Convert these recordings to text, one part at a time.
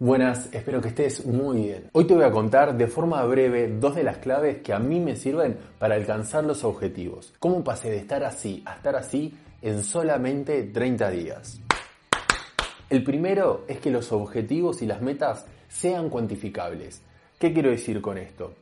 Buenas, espero que estés muy bien. Hoy te voy a contar de forma breve dos de las claves que a mí me sirven para alcanzar los objetivos. ¿Cómo pasé de estar así a estar así en solamente 30 días? El primero es que los objetivos y las metas sean cuantificables. ¿Qué quiero decir con esto?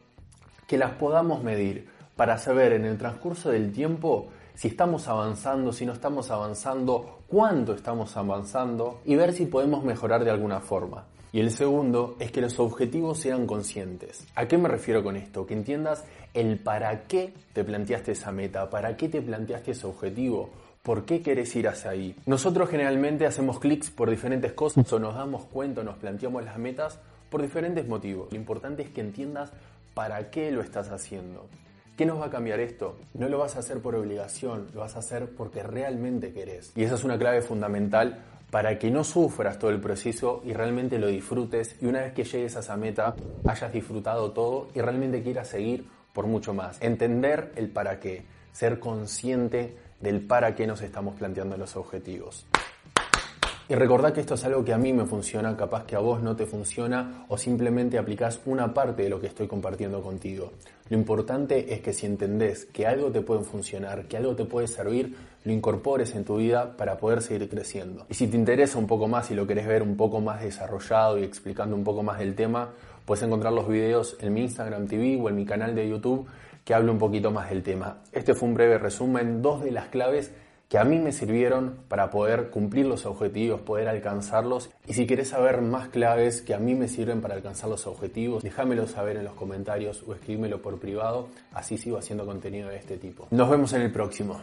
Que las podamos medir para saber en el transcurso del tiempo si estamos avanzando, si no estamos avanzando, cuánto estamos avanzando y ver si podemos mejorar de alguna forma. Y el segundo es que los objetivos sean conscientes. ¿A qué me refiero con esto? Que entiendas el para qué te planteaste esa meta, para qué te planteaste ese objetivo, ¿Por qué querés ir hacia ahí? Nosotros generalmente hacemos clics por diferentes cosas o nos damos cuenta nos planteamos las metas por diferentes motivos. Lo importante es que entiendas para qué lo estás haciendo. ¿Qué nos va a cambiar esto? No lo vas a hacer por obligación, lo vas a hacer porque realmente querés. Y esa es una clave fundamental para que no sufras todo el proceso y realmente lo disfrutes y una vez que llegues a esa meta hayas disfrutado todo y realmente quieras seguir por mucho más. Entender el para qué, ser consciente del para qué nos estamos planteando los objetivos. Y recordad que esto es algo que a mí me funciona, capaz que a vos no te funciona o simplemente aplicás una parte de lo que estoy compartiendo contigo. Lo importante es que si entendés que algo te puede funcionar, que algo te puede servir, lo incorpores en tu vida para poder seguir creciendo. Y si te interesa un poco más y lo querés ver un poco más desarrollado y explicando un poco más del tema, puedes encontrar los videos en mi Instagram TV o en mi canal de YouTube que hable un poquito más del tema. Este fue un breve resumen, dos de las claves que a mí me sirvieron para poder cumplir los objetivos, poder alcanzarlos. Y si quieres saber más claves que a mí me sirven para alcanzar los objetivos, déjamelo saber en los comentarios o escríbemelo por privado, así sigo haciendo contenido de este tipo. Nos vemos en el próximo.